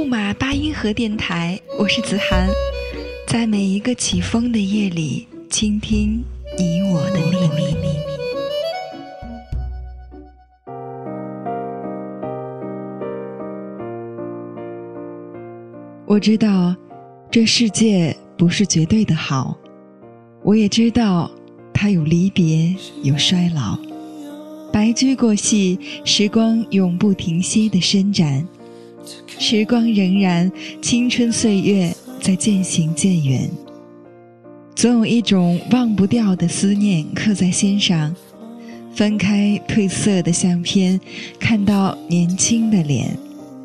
木马八音盒电台，我是子涵，在每一个起风的夜里，倾听你我的秘密。我知道，这世界不是绝对的好，我也知道，它有离别，有衰老，白驹过隙，时光永不停歇的伸展。时光荏苒，青春岁月在渐行渐远。总有一种忘不掉的思念刻在心上。翻开褪色的相片，看到年轻的脸，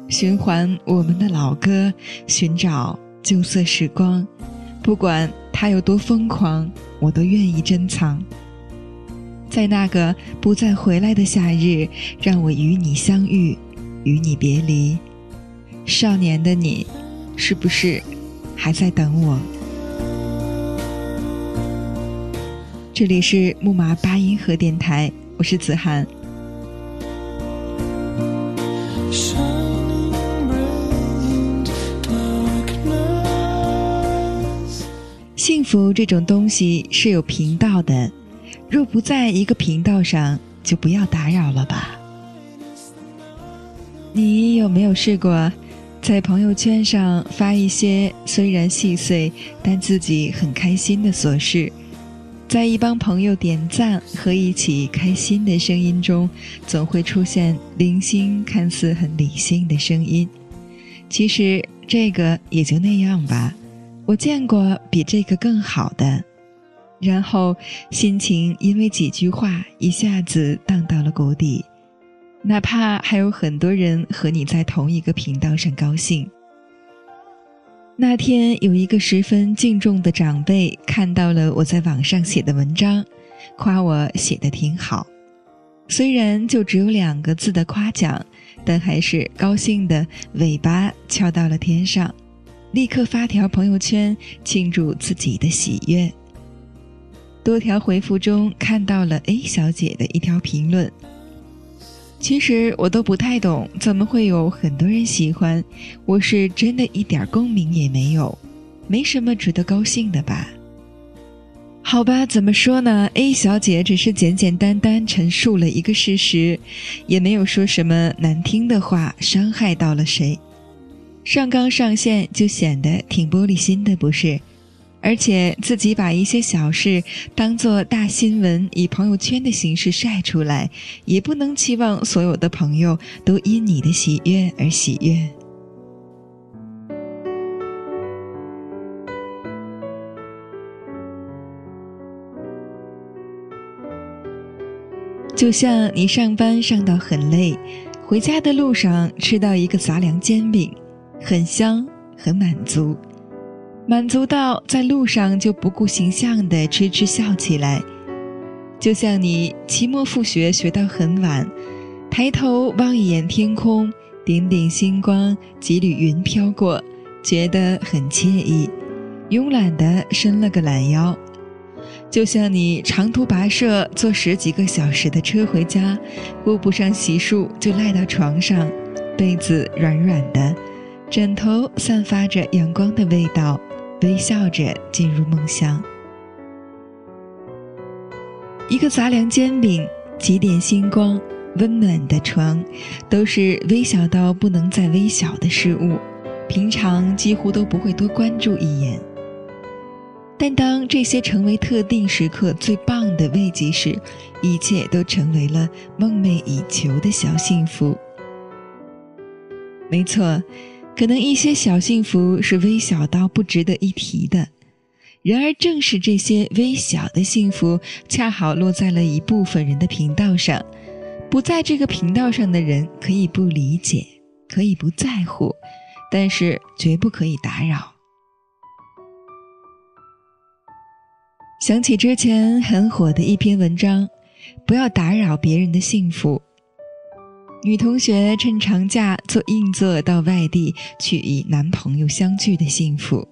循环我们的老歌，寻找旧色时光。不管它有多疯狂，我都愿意珍藏。在那个不再回来的夏日，让我与你相遇，与你别离。少年的你，是不是还在等我？这里是木马八音盒电台，我是子涵。幸福这种东西是有频道的，若不在一个频道上，就不要打扰了吧。你有没有试过？在朋友圈上发一些虽然细碎，但自己很开心的琐事，在一帮朋友点赞和一起开心的声音中，总会出现零星、看似很理性的声音。其实这个也就那样吧，我见过比这个更好的。然后心情因为几句话一下子荡到了谷底。哪怕还有很多人和你在同一个频道上高兴。那天有一个十分敬重的长辈看到了我在网上写的文章，夸我写的挺好。虽然就只有两个字的夸奖，但还是高兴的尾巴翘到了天上，立刻发条朋友圈庆祝自己的喜悦。多条回复中看到了 A 小姐的一条评论。其实我都不太懂，怎么会有很多人喜欢？我是真的一点共鸣也没有，没什么值得高兴的吧？好吧，怎么说呢？A 小姐只是简简单单陈述了一个事实，也没有说什么难听的话，伤害到了谁。上纲上线就显得挺玻璃心的，不是？而且自己把一些小事当做大新闻，以朋友圈的形式晒出来，也不能期望所有的朋友都因你的喜悦而喜悦。就像你上班上到很累，回家的路上吃到一个杂粮煎饼，很香，很满足。满足到在路上就不顾形象的痴痴笑起来，就像你期末复学学到很晚，抬头望一眼天空，点点星光，几缕云飘过，觉得很惬意，慵懒的伸了个懒腰。就像你长途跋涉坐十几个小时的车回家，顾不上洗漱就赖到床上，被子软软的，枕头散发着阳光的味道。微笑着进入梦乡，一个杂粮煎饼，几点星光，温暖的床，都是微小到不能再微小的事物，平常几乎都不会多关注一眼。但当这些成为特定时刻最棒的慰藉时，一切都成为了梦寐以求的小幸福。没错。可能一些小幸福是微小到不值得一提的，然而正是这些微小的幸福，恰好落在了一部分人的频道上。不在这个频道上的人可以不理解，可以不在乎，但是绝不可以打扰。想起之前很火的一篇文章，不要打扰别人的幸福。女同学趁长假坐硬座到外地去与男朋友相聚的幸福，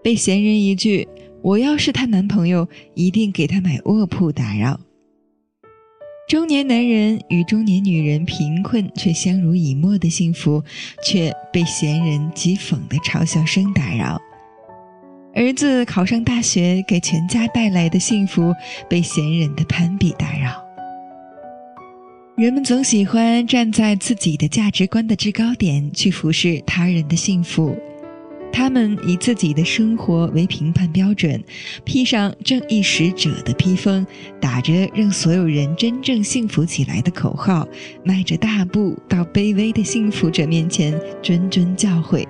被闲人一句“我要是她男朋友，一定给她买卧铺”打扰。中年男人与中年女人贫困却相濡以沫的幸福，却被闲人讥讽的嘲笑声打扰。儿子考上大学给全家带来的幸福，被闲人的攀比打扰。人们总喜欢站在自己的价值观的制高点去俯视他人的幸福，他们以自己的生活为评判标准，披上正义使者的披风，打着让所有人真正幸福起来的口号，迈着大步到卑微的幸福者面前谆谆教诲：“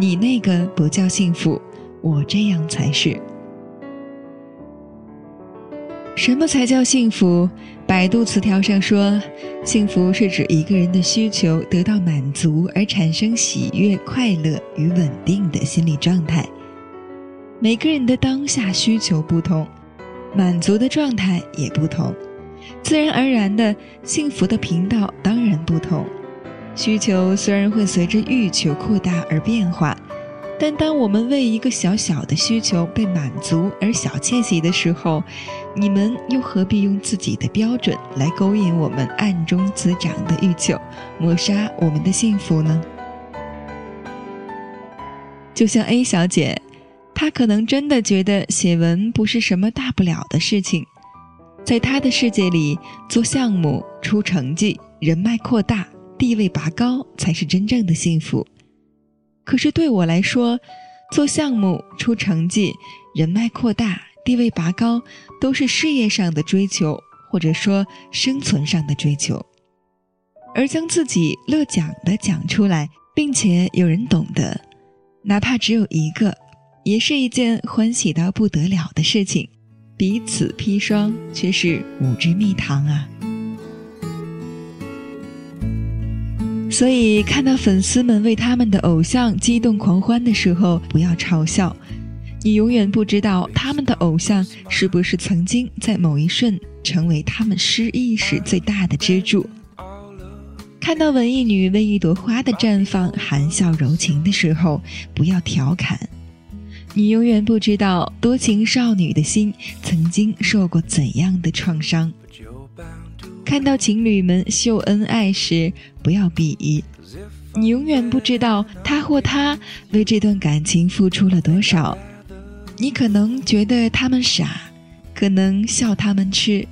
你那个不叫幸福，我这样才是。”什么才叫幸福？百度词条上说，幸福是指一个人的需求得到满足而产生喜悦、快乐与稳定的心理状态。每个人的当下需求不同，满足的状态也不同，自然而然的幸福的频道当然不同。需求虽然会随着欲求扩大而变化。但当我们为一个小小的需求被满足而小窃喜的时候，你们又何必用自己的标准来勾引我们暗中滋长的欲求，抹杀我们的幸福呢？就像 A 小姐，她可能真的觉得写文不是什么大不了的事情，在她的世界里，做项目、出成绩、人脉扩大、地位拔高，才是真正的幸福。可是对我来说，做项目、出成绩、人脉扩大、地位拔高，都是事业上的追求，或者说生存上的追求。而将自己乐讲的讲出来，并且有人懂得，哪怕只有一个，也是一件欢喜到不得了的事情。彼此砒霜，却是五汁蜜糖啊！所以，看到粉丝们为他们的偶像激动狂欢的时候，不要嘲笑。你永远不知道他们的偶像是不是曾经在某一瞬成为他们失意时最大的支柱。看到文艺女为一朵花的绽放含笑柔情的时候，不要调侃。你永远不知道多情少女的心曾经受过怎样的创伤。看到情侣们秀恩爱时，不要鄙夷。你永远不知道他或她为这段感情付出了多少。你可能觉得他们傻，可能笑他们痴，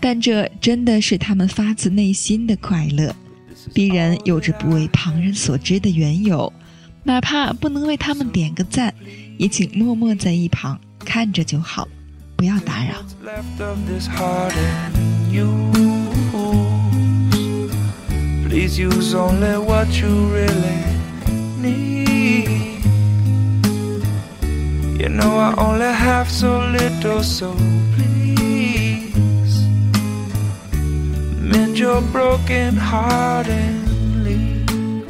但这真的是他们发自内心的快乐，必然有着不为旁人所知的缘由。哪怕不能为他们点个赞，也请默默在一旁看着就好，不要打扰。Please use only what you really need. You know I only have so little, so please mend your broken heart and leave.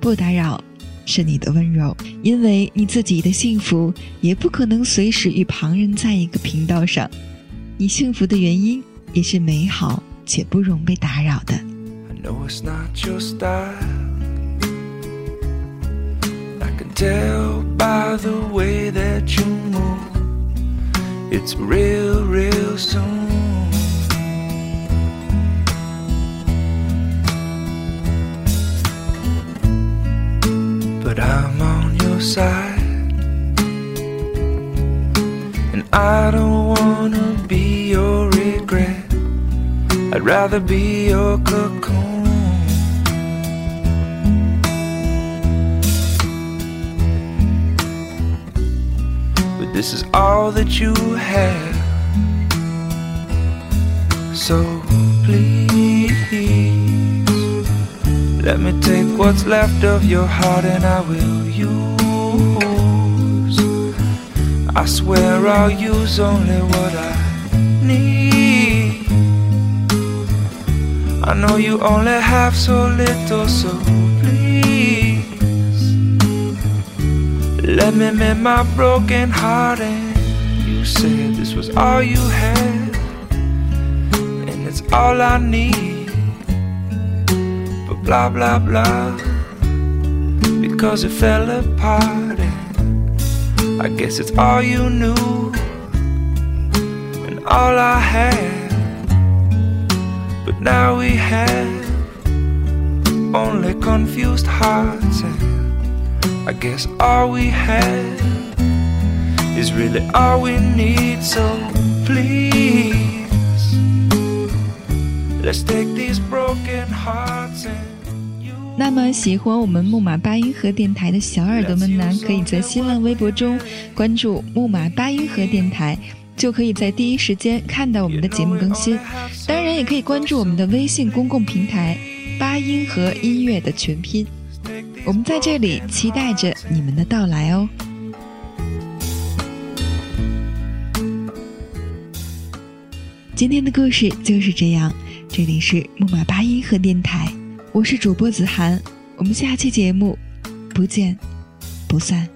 不打扰是你的温柔，因为你自己的幸福也不可能随时与旁人在一个频道上。你幸福的原因也是美好且不容被打扰的。No, it's not your style. I can tell by the way that you move. It's real, real soon. But I'm on your side. And I don't wanna be your regret. I'd rather be your cocoon. This is all that you have. So please, let me take what's left of your heart and I will use. I swear I'll use only what I need. I know you only have so little, so Let me mend my broken heart and you said this was all you had and it's all I need. But blah blah blah because it fell apart and I guess it's all you knew and all I had. But now we have only confused hearts and I guess all we have is really all we need so please let's take these broken hearts and 那么喜欢我们木马八音盒电台的小耳朵们呢，可以在新浪微博中关注木马八音盒电台，就可以在第一时间看到我们的节目更新。当然，也可以关注我们的微信公共平台“八音盒音乐”的全拼。我们在这里期待着你们的到来哦。今天的故事就是这样，这里是木马八音盒电台。我是主播子涵，我们下期节目不见不散。